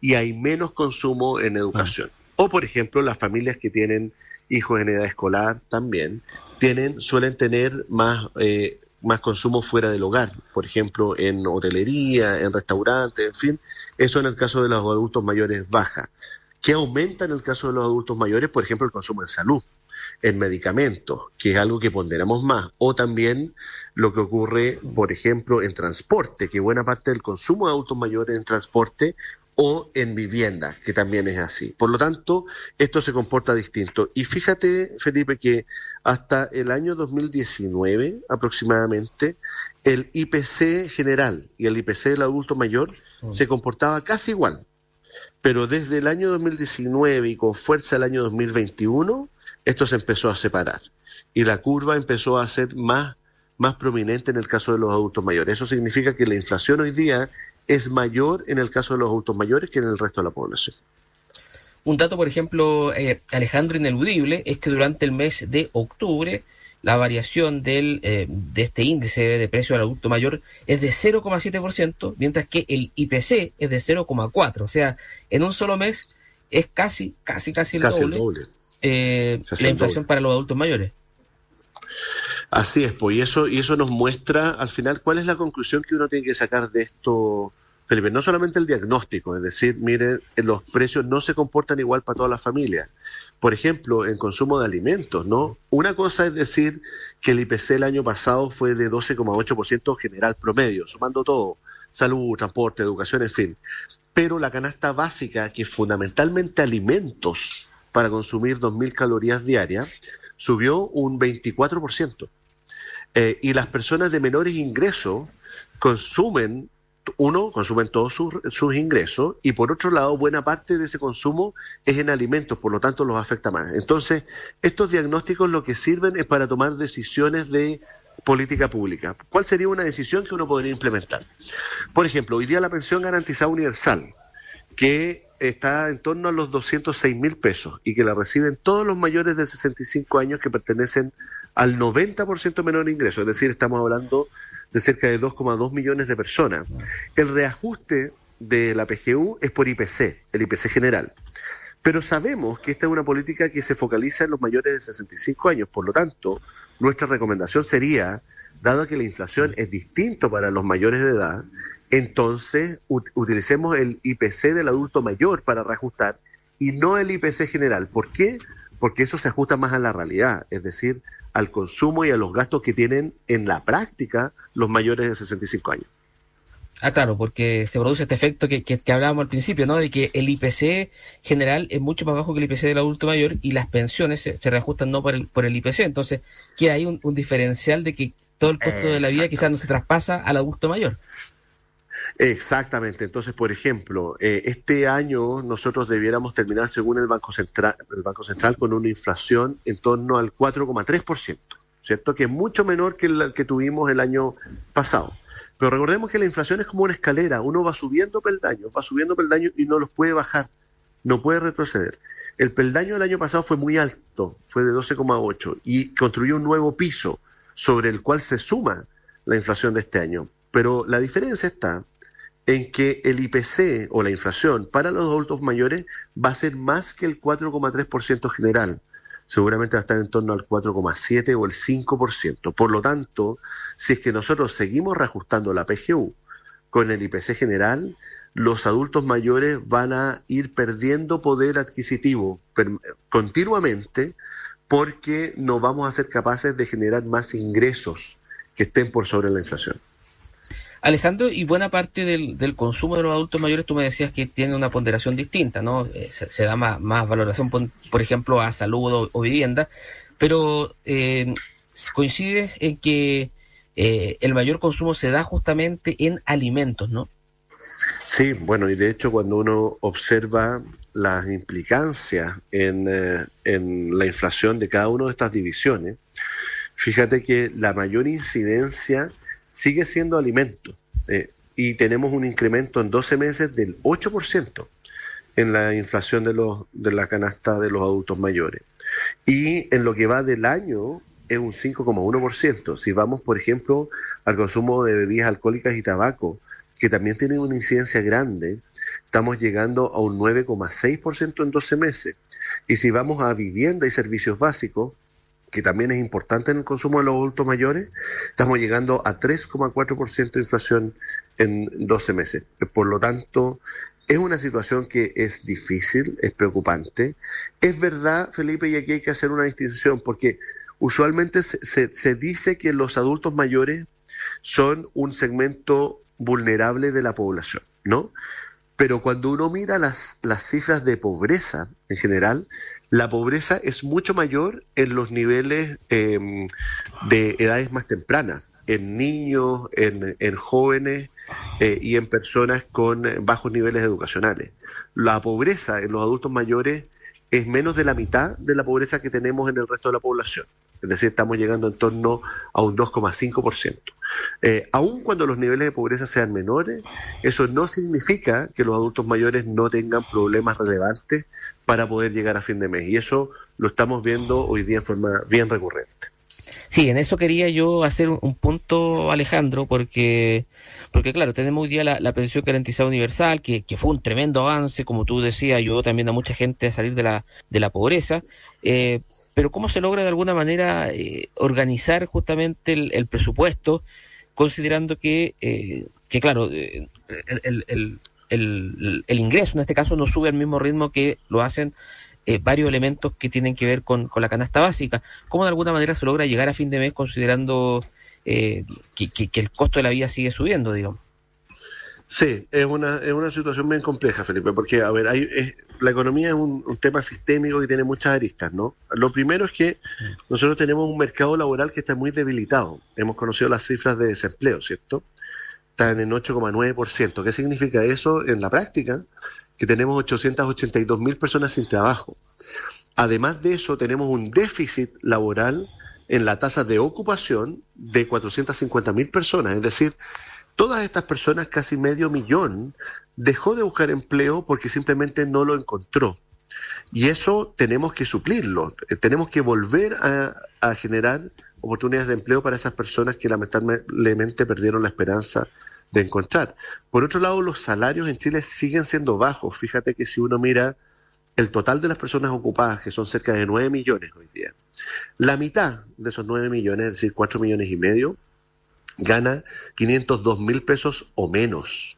y hay menos consumo en educación. O, por ejemplo, las familias que tienen hijos en edad escolar también tienen, suelen tener más, eh, más consumo fuera del hogar, por ejemplo, en hotelería, en restaurantes, en fin. Eso en el caso de los adultos mayores baja. ¿Qué aumenta en el caso de los adultos mayores? Por ejemplo, el consumo en salud en medicamentos, que es algo que ponderamos más, o también lo que ocurre, por ejemplo, en transporte, que buena parte del consumo de autos mayores en transporte o en vivienda, que también es así. Por lo tanto, esto se comporta distinto. Y fíjate, Felipe, que hasta el año 2019 aproximadamente, el IPC general y el IPC del adulto mayor mm. se comportaba casi igual. Pero desde el año 2019 y con fuerza el año 2021, esto se empezó a separar y la curva empezó a ser más, más prominente en el caso de los adultos mayores. Eso significa que la inflación hoy día es mayor en el caso de los adultos mayores que en el resto de la población. Un dato, por ejemplo, eh, Alejandro, ineludible, es que durante el mes de octubre la variación del, eh, de este índice de precio al adulto mayor es de 0,7%, mientras que el IPC es de 0,4%. O sea, en un solo mes es casi, casi, casi el doble, eh, la inflación para los adultos mayores. Así es, pues, y eso, y eso nos muestra al final cuál es la conclusión que uno tiene que sacar de esto, Felipe. No solamente el diagnóstico, es decir, miren, los precios no se comportan igual para todas las familias. Por ejemplo, en consumo de alimentos, ¿no? Una cosa es decir que el IPC el año pasado fue de 12,8% general promedio, sumando todo, salud, transporte, educación, en fin. Pero la canasta básica, que fundamentalmente alimentos para consumir 2.000 calorías diarias, subió un 24%. Eh, y las personas de menores ingresos consumen, uno, consumen todos sus, sus, ingresos y por otro lado, buena parte de ese consumo es en alimentos, por lo tanto los afecta más. Entonces, estos diagnósticos lo que sirven es para tomar decisiones de política pública. ¿Cuál sería una decisión que uno podría implementar? Por ejemplo, hoy día la pensión garantizada universal, que está en torno a los 206 mil pesos y que la reciben todos los mayores de 65 años que pertenecen al 90% menor ingreso, es decir, estamos hablando de cerca de 2,2 millones de personas. El reajuste de la PGU es por IPC, el IPC general. Pero sabemos que esta es una política que se focaliza en los mayores de 65 años, por lo tanto, nuestra recomendación sería, dado que la inflación es distinto para los mayores de edad, entonces utilicemos el IPC del adulto mayor para reajustar y no el IPC general. ¿Por qué? Porque eso se ajusta más a la realidad, es decir, al consumo y a los gastos que tienen en la práctica los mayores de 65 años. Ah, claro, porque se produce este efecto que, que, hablábamos al principio, ¿no? De que el IPC general es mucho más bajo que el IPC del adulto mayor y las pensiones se, reajustan no por el, por el IPC. Entonces, que hay un, diferencial de que todo el costo de la vida quizás no se traspasa al adulto mayor. Exactamente. Entonces, por ejemplo, eh, este año nosotros debiéramos terminar, según el Banco Central, el Banco Central, con una inflación en torno al 4,3%, ¿cierto? Que es mucho menor que la que tuvimos el año pasado. Pero recordemos que la inflación es como una escalera, uno va subiendo peldaños, va subiendo peldaños y no los puede bajar, no puede retroceder. El peldaño del año pasado fue muy alto, fue de 12,8 y construyó un nuevo piso sobre el cual se suma la inflación de este año. Pero la diferencia está en que el IPC o la inflación para los adultos mayores va a ser más que el 4,3% general. Seguramente va a estar en torno al 4,7 o el 5%. Por lo tanto, si es que nosotros seguimos reajustando la PGU con el IPC general, los adultos mayores van a ir perdiendo poder adquisitivo continuamente porque no vamos a ser capaces de generar más ingresos que estén por sobre la inflación. Alejandro, y buena parte del, del, consumo de los adultos mayores, tú me decías que tiene una ponderación distinta, ¿no? Eh, se, da más, valoración, por, ejemplo, a salud o, vivienda, pero eh, coincide en que eh, el mayor consumo se da justamente en alimentos, ¿no? Sí, bueno, y de hecho cuando uno observa las implicancias en, eh, en la inflación de cada una de estas divisiones, fíjate que la mayor incidencia sigue siendo alimento. Eh, y tenemos un incremento en 12 meses del 8% en la inflación de, los, de la canasta de los adultos mayores. Y en lo que va del año es un 5,1%. Si vamos, por ejemplo, al consumo de bebidas alcohólicas y tabaco, que también tiene una incidencia grande, estamos llegando a un 9,6% en 12 meses. Y si vamos a vivienda y servicios básicos, que también es importante en el consumo de los adultos mayores, estamos llegando a 3,4% de inflación en 12 meses. Por lo tanto, es una situación que es difícil, es preocupante. Es verdad, Felipe, y aquí hay que hacer una distinción, porque usualmente se, se dice que los adultos mayores son un segmento vulnerable de la población, ¿no? Pero cuando uno mira las, las cifras de pobreza en general, la pobreza es mucho mayor en los niveles em, de edades más tempranas, en niños, en, en jóvenes eh, y en personas con bajos niveles educacionales. La pobreza en los adultos mayores es menos de la mitad de la pobreza que tenemos en el resto de la población. Es decir, estamos llegando en torno a un 2,5%. Eh, aun cuando los niveles de pobreza sean menores, eso no significa que los adultos mayores no tengan problemas relevantes para poder llegar a fin de mes. Y eso lo estamos viendo hoy día en forma bien recurrente. Sí, en eso quería yo hacer un, punto, Alejandro, porque, porque claro, tenemos hoy día la, pensión garantizada universal, que, que, fue un tremendo avance, como tú decías, ayudó también a mucha gente a salir de la, de la pobreza, eh, pero ¿cómo se logra de alguna manera eh, organizar justamente el, presupuesto, considerando que, eh, que claro, el, el, ingreso en este caso no sube al mismo ritmo que lo hacen eh, varios elementos que tienen que ver con, la canasta básica. ¿Cómo de alguna manera se logra llegar a fin de mes considerando eh, que, el costo de la vida sigue subiendo, digamos? Sí, es una, es una situación bien compleja, Felipe, porque, a ver, hay, la economía es un, tema sistémico que tiene muchas aristas, ¿no? Lo primero es que nosotros tenemos un mercado laboral que está muy debilitado. Hemos conocido las cifras de desempleo, ¿cierto? Están en 8,9%. ¿Qué significa eso en la práctica? que tenemos 882 mil personas sin trabajo. Además de eso, tenemos un déficit laboral en la tasa de ocupación de 450 mil personas. Es decir, todas estas personas, casi medio millón, dejó de buscar empleo porque simplemente no lo encontró. Y eso tenemos que suplirlo. Eh, tenemos que volver a, generar oportunidades de empleo para esas personas que lamentablemente perdieron la esperanza de encontrar. Por otro lado, los salarios en Chile siguen siendo bajos. Fíjate que si uno mira el total de las personas ocupadas, que son cerca de 9 millones hoy día, la mitad de esos 9 millones, es decir, 4 millones y medio, gana 502 mil pesos o menos.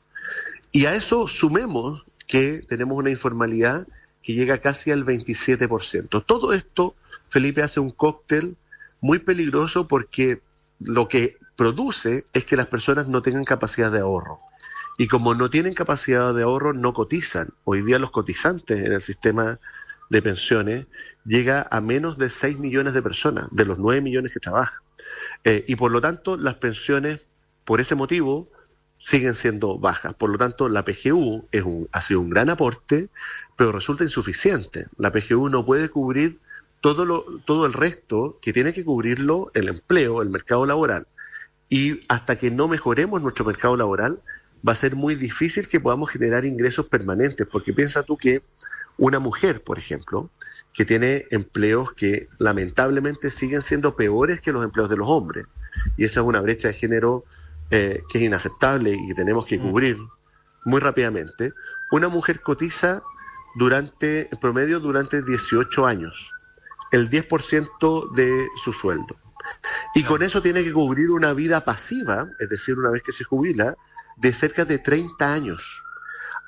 Y a eso sumemos que tenemos una informalidad que llega casi al 27%. Todo esto, Felipe, hace un cóctel muy peligroso porque lo que produce es que las personas no tengan capacidad de ahorro. Y como no tienen capacidad de ahorro, no cotizan. Hoy día los cotizantes en el sistema de pensiones llega a menos de 6 millones de personas, de los 9 millones que trabajan. Eh, y por lo tanto, las pensiones, por ese motivo, siguen siendo bajas. Por lo tanto, la PGU es un, ha sido un gran aporte, pero resulta insuficiente. La PGU no puede cubrir todo, lo, todo el resto que tiene que cubrirlo el empleo, el mercado laboral. Y hasta que no mejoremos nuestro mercado laboral, va a ser muy difícil que podamos generar ingresos permanentes, porque piensa tú que una mujer, por ejemplo, que tiene empleos que lamentablemente siguen siendo peores que los empleos de los hombres, y esa es una brecha de género eh, que es inaceptable y que tenemos que mm. cubrir muy rápidamente, una mujer cotiza durante, en promedio durante 18 años el 10% de su sueldo. Y con eso tiene que cubrir una vida pasiva, es decir, una vez que se jubila, de cerca de 30 años.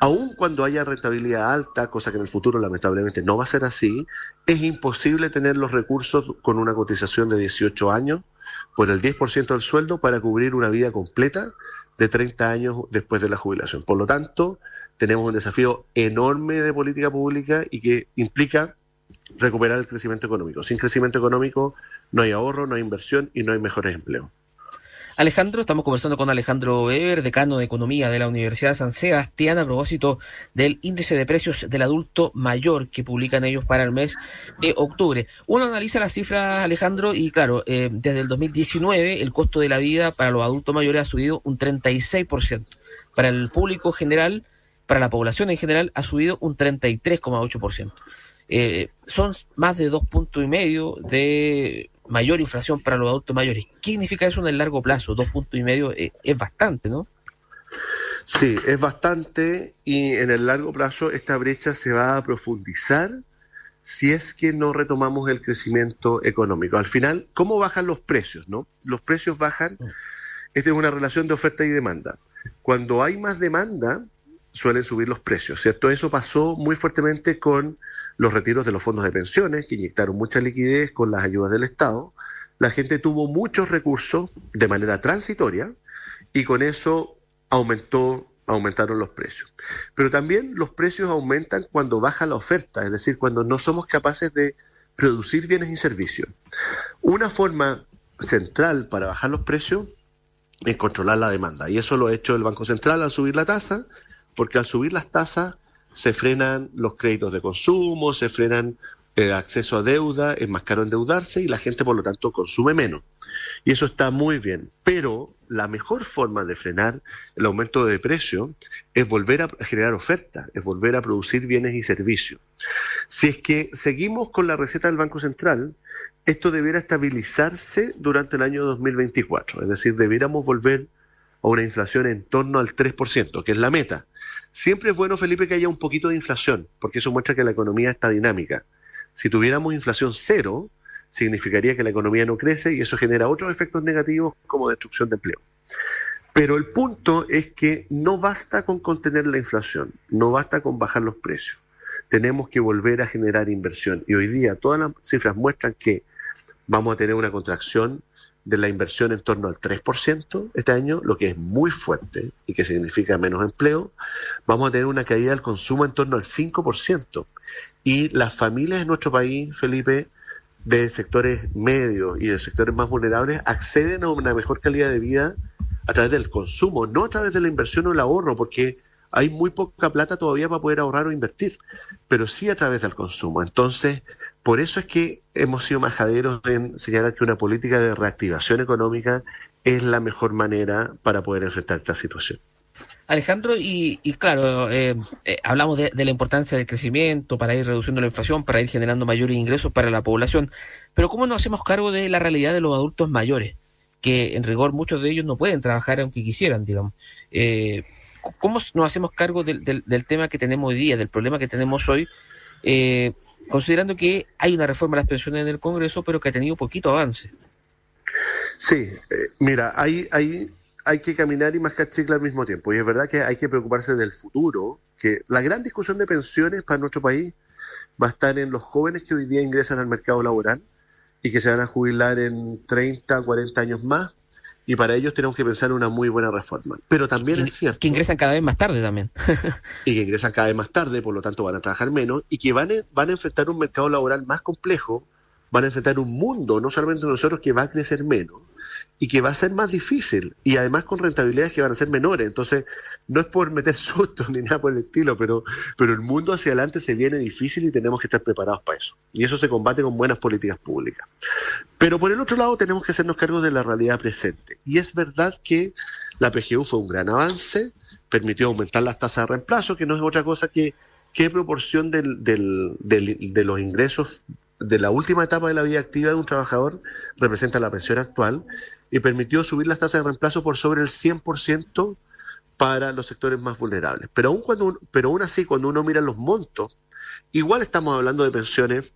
Aun cuando haya rentabilidad alta, cosa que en el futuro lamentablemente no va a ser así, es imposible tener los recursos con una cotización de 18 años por el 10% del sueldo para cubrir una vida completa de 30 años después de la jubilación. Por lo tanto, tenemos un desafío enorme de política pública y que implica recuperar el crecimiento económico. Sin crecimiento económico no hay ahorro, no hay inversión y no hay mejores empleos. Alejandro, estamos conversando con Alejandro Weber, decano de Economía de la Universidad de San Sebastián, a propósito del índice de precios del adulto mayor que publican ellos para el mes de octubre. Uno analiza las cifras, Alejandro, y claro, eh, desde el 2019 el costo de la vida para los adultos mayores ha subido un 36%. Para el público general, para la población en general, ha subido un 33,8%. Eh, son más de dos puntos y medio de mayor inflación para los adultos mayores. ¿Qué significa eso en el largo plazo? Dos puntos y medio eh, es bastante, ¿no? Sí, es bastante y en el largo plazo esta brecha se va a profundizar si es que no retomamos el crecimiento económico. Al final, ¿cómo bajan los precios? ¿no? Los precios bajan, mm. esta es una relación de oferta y demanda. Cuando hay más demanda, suelen subir los precios, ¿cierto? Eso pasó muy fuertemente con los retiros de los fondos de pensiones, que inyectaron mucha liquidez con las ayudas del Estado. La gente tuvo muchos recursos de manera transitoria y con eso aumentó aumentaron los precios. Pero también los precios aumentan cuando baja la oferta, es decir, cuando no somos capaces de producir bienes y servicios. Una forma central para bajar los precios es controlar la demanda. Y eso lo ha hecho el Banco Central al subir la tasa, porque al subir las tasas se frenan los créditos de consumo, se frenan el acceso a deuda, es más caro endeudarse y la gente por lo tanto consume menos. Y eso está muy bien, pero la mejor forma de frenar el aumento de precio es volver a generar oferta, es volver a producir bienes y servicios. Si es que seguimos con la receta del Banco Central, esto debiera estabilizarse durante el año 2024, es decir, debiéramos volver a una inflación en torno al 3%, que es la meta. Siempre es bueno, Felipe, que haya un poquito de inflación, porque eso muestra que la economía está dinámica. Si tuviéramos inflación cero, significaría que la economía no crece y eso genera otros efectos negativos como destrucción de empleo. Pero el punto es que no basta con contener la inflación, no basta con bajar los precios. Tenemos que volver a generar inversión. Y hoy día todas las cifras muestran que vamos a tener una contracción de la inversión en torno al 3% este año, lo que es muy fuerte y que significa menos empleo. Vamos a tener una caída del consumo en torno al 5%. Y las familias en nuestro país, Felipe, de sectores medios y de sectores más vulnerables, acceden a una mejor calidad de vida a través del consumo, no a través de la inversión o el ahorro, porque hay muy poca plata todavía para poder ahorrar o invertir, pero sí a través del consumo. Entonces, por eso es que hemos sido majaderos en señalar que una política de reactivación económica es la mejor manera para poder enfrentar esta situación. Alejandro, y, claro, eh, eh, hablamos de, de, la importancia del crecimiento para ir reduciendo la inflación, para ir generando mayores ingresos para la población, pero ¿cómo nos hacemos cargo de la realidad de los adultos mayores? que en rigor muchos de ellos no pueden trabajar aunque quisieran, digamos. Eh, ¿Cómo nos hacemos cargo del, del, tema que tenemos hoy día, del problema que tenemos hoy, eh, considerando que hay una reforma de las pensiones en el Congreso, pero que ha tenido poquito avance? Sí, eh, mira, hay, hay, hay que caminar y mascar chicle al mismo tiempo. Y es verdad que hay que preocuparse del futuro, que la gran discusión de pensiones para nuestro país va a estar en los jóvenes que hoy día ingresan al mercado laboral y que se van a jubilar en 30, 40 años más. Y para ellos tenemos que pensar en una muy buena reforma. Pero también es cierto. Que ingresan cada vez más tarde también. y que ingresan cada vez más tarde, por lo tanto van a trabajar menos y que van a, van a enfrentar un mercado laboral más complejo, van a enfrentar un mundo, no solamente nosotros, que va a crecer menos y que va a ser más difícil y además con rentabilidades que van a ser menores. Entonces, no es por meter sustos ni nada por el estilo, pero, pero el mundo hacia adelante se viene difícil y tenemos que estar preparados para eso. Y eso se combate con buenas políticas públicas. Pero por el otro lado, tenemos que hacernos cargo de la realidad presente. Y es verdad que la PGU fue un gran avance, permitió aumentar las tasas de reemplazo, que no es otra cosa que qué proporción del, del, de los ingresos de la última etapa de la vida activa de un trabajador representa la pensión actual y permitió subir las tasas de reemplazo por sobre el 100% para los sectores más vulnerables. Pero aún, cuando, pero aún así, cuando uno mira los montos, igual estamos hablando de pensiones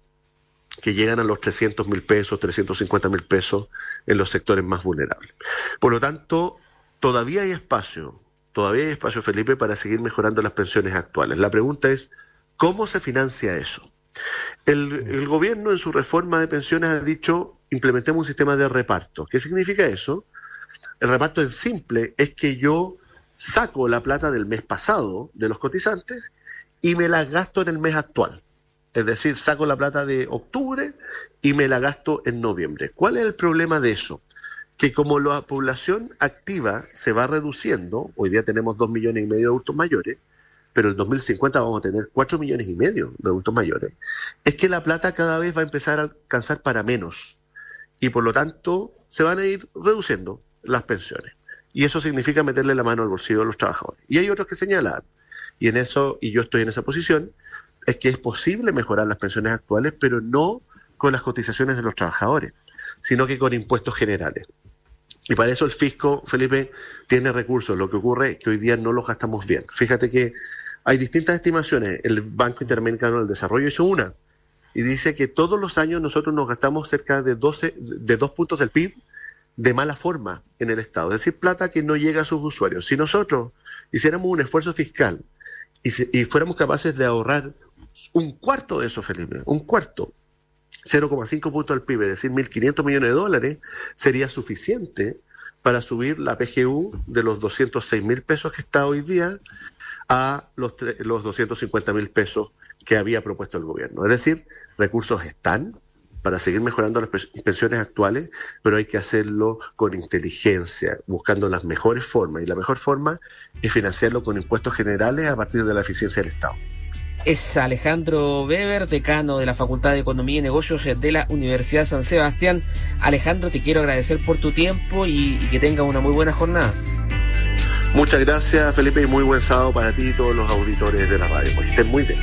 que llegan a los 300 mil pesos, 350 mil pesos en los sectores más vulnerables. Por lo tanto, todavía hay espacio, todavía hay espacio, Felipe, para seguir mejorando las pensiones actuales. La pregunta es, ¿cómo se financia eso? El, gobierno en su reforma de pensiones ha dicho implementemos un sistema de reparto. ¿Qué significa eso? El reparto es simple, es que yo saco la plata del mes pasado de los cotizantes y me la gasto en el mes actual. Es decir, saco la plata de octubre y me la gasto en noviembre. ¿Cuál es el problema de eso? Que como la población activa se va reduciendo, hoy día tenemos dos millones y medio de adultos mayores, pero en 2050 vamos a tener 4 millones y medio de adultos mayores, es que la plata cada vez va a empezar a alcanzar para menos y por lo tanto se van a ir reduciendo las pensiones. Y eso significa meterle la mano al bolsillo de los trabajadores. Y hay otros que señalan, y en eso, y yo estoy en esa posición, es que es posible mejorar las pensiones actuales, pero no con las cotizaciones de los trabajadores, sino que con impuestos generales. Y para eso el fisco, Felipe, tiene recursos. Lo que ocurre es que hoy día no los gastamos bien. Fíjate que hay distintas estimaciones. El Banco Interamericano del Desarrollo hizo una y dice que todos los años nosotros nos gastamos cerca de 12, de dos puntos del PIB de mala forma en el Estado, es decir, plata que no llega a sus usuarios. Si nosotros hiciéramos un esfuerzo fiscal y, y fuéramos capaces de ahorrar un cuarto de eso, Felipe, un cuarto, 0,5 puntos del PIB, es decir, 1.500 millones de dólares, sería suficiente para subir la PGU de los 206 mil pesos que está hoy día a los, los 250 mil pesos que había propuesto el gobierno. Es decir, recursos están para seguir mejorando las pensiones actuales, pero hay que hacerlo con inteligencia, buscando las mejores formas. Y la mejor forma es financiarlo con impuestos generales a partir de la eficiencia del Estado es Alejandro Weber, decano de la Facultad de Economía y Negocios de la Universidad San Sebastián. Alejandro, te quiero agradecer por tu tiempo y, que tengas una muy buena jornada. Muchas gracias, Felipe, y muy buen sábado para ti y todos los auditores de la radio. Que estén muy bien.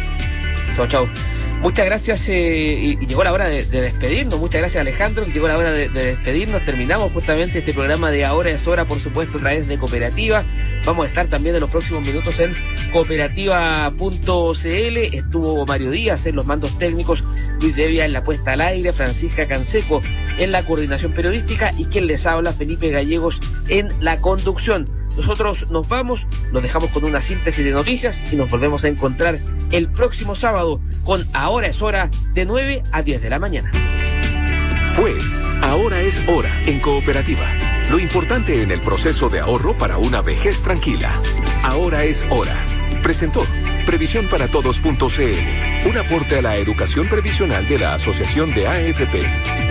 Chao, chao. Muchas gracias eh, y, llegó la hora de, despedirnos. Muchas gracias Alejandro. Llegó la hora de, despedirnos. Terminamos justamente este programa de Ahora es Hora, por supuesto, a través de Cooperativa. Vamos a estar también en los próximos minutos en cooperativa.cl. Estuvo Mario Díaz en los mandos técnicos, Luis Devia en la puesta al aire, Francisca Canseco en la coordinación periodística y quien les habla, Felipe Gallegos, en la conducción. Nosotros nos vamos, nos dejamos con una síntesis de noticias y nos volvemos a encontrar el próximo sábado con Ahora es hora de 9 a 10 de la mañana. Fue Ahora es hora en cooperativa. Lo importante en el proceso de ahorro para una vejez tranquila. Ahora es hora. Presentó Previsión para Todos.cl, un aporte a la educación previsional de la Asociación de AFP.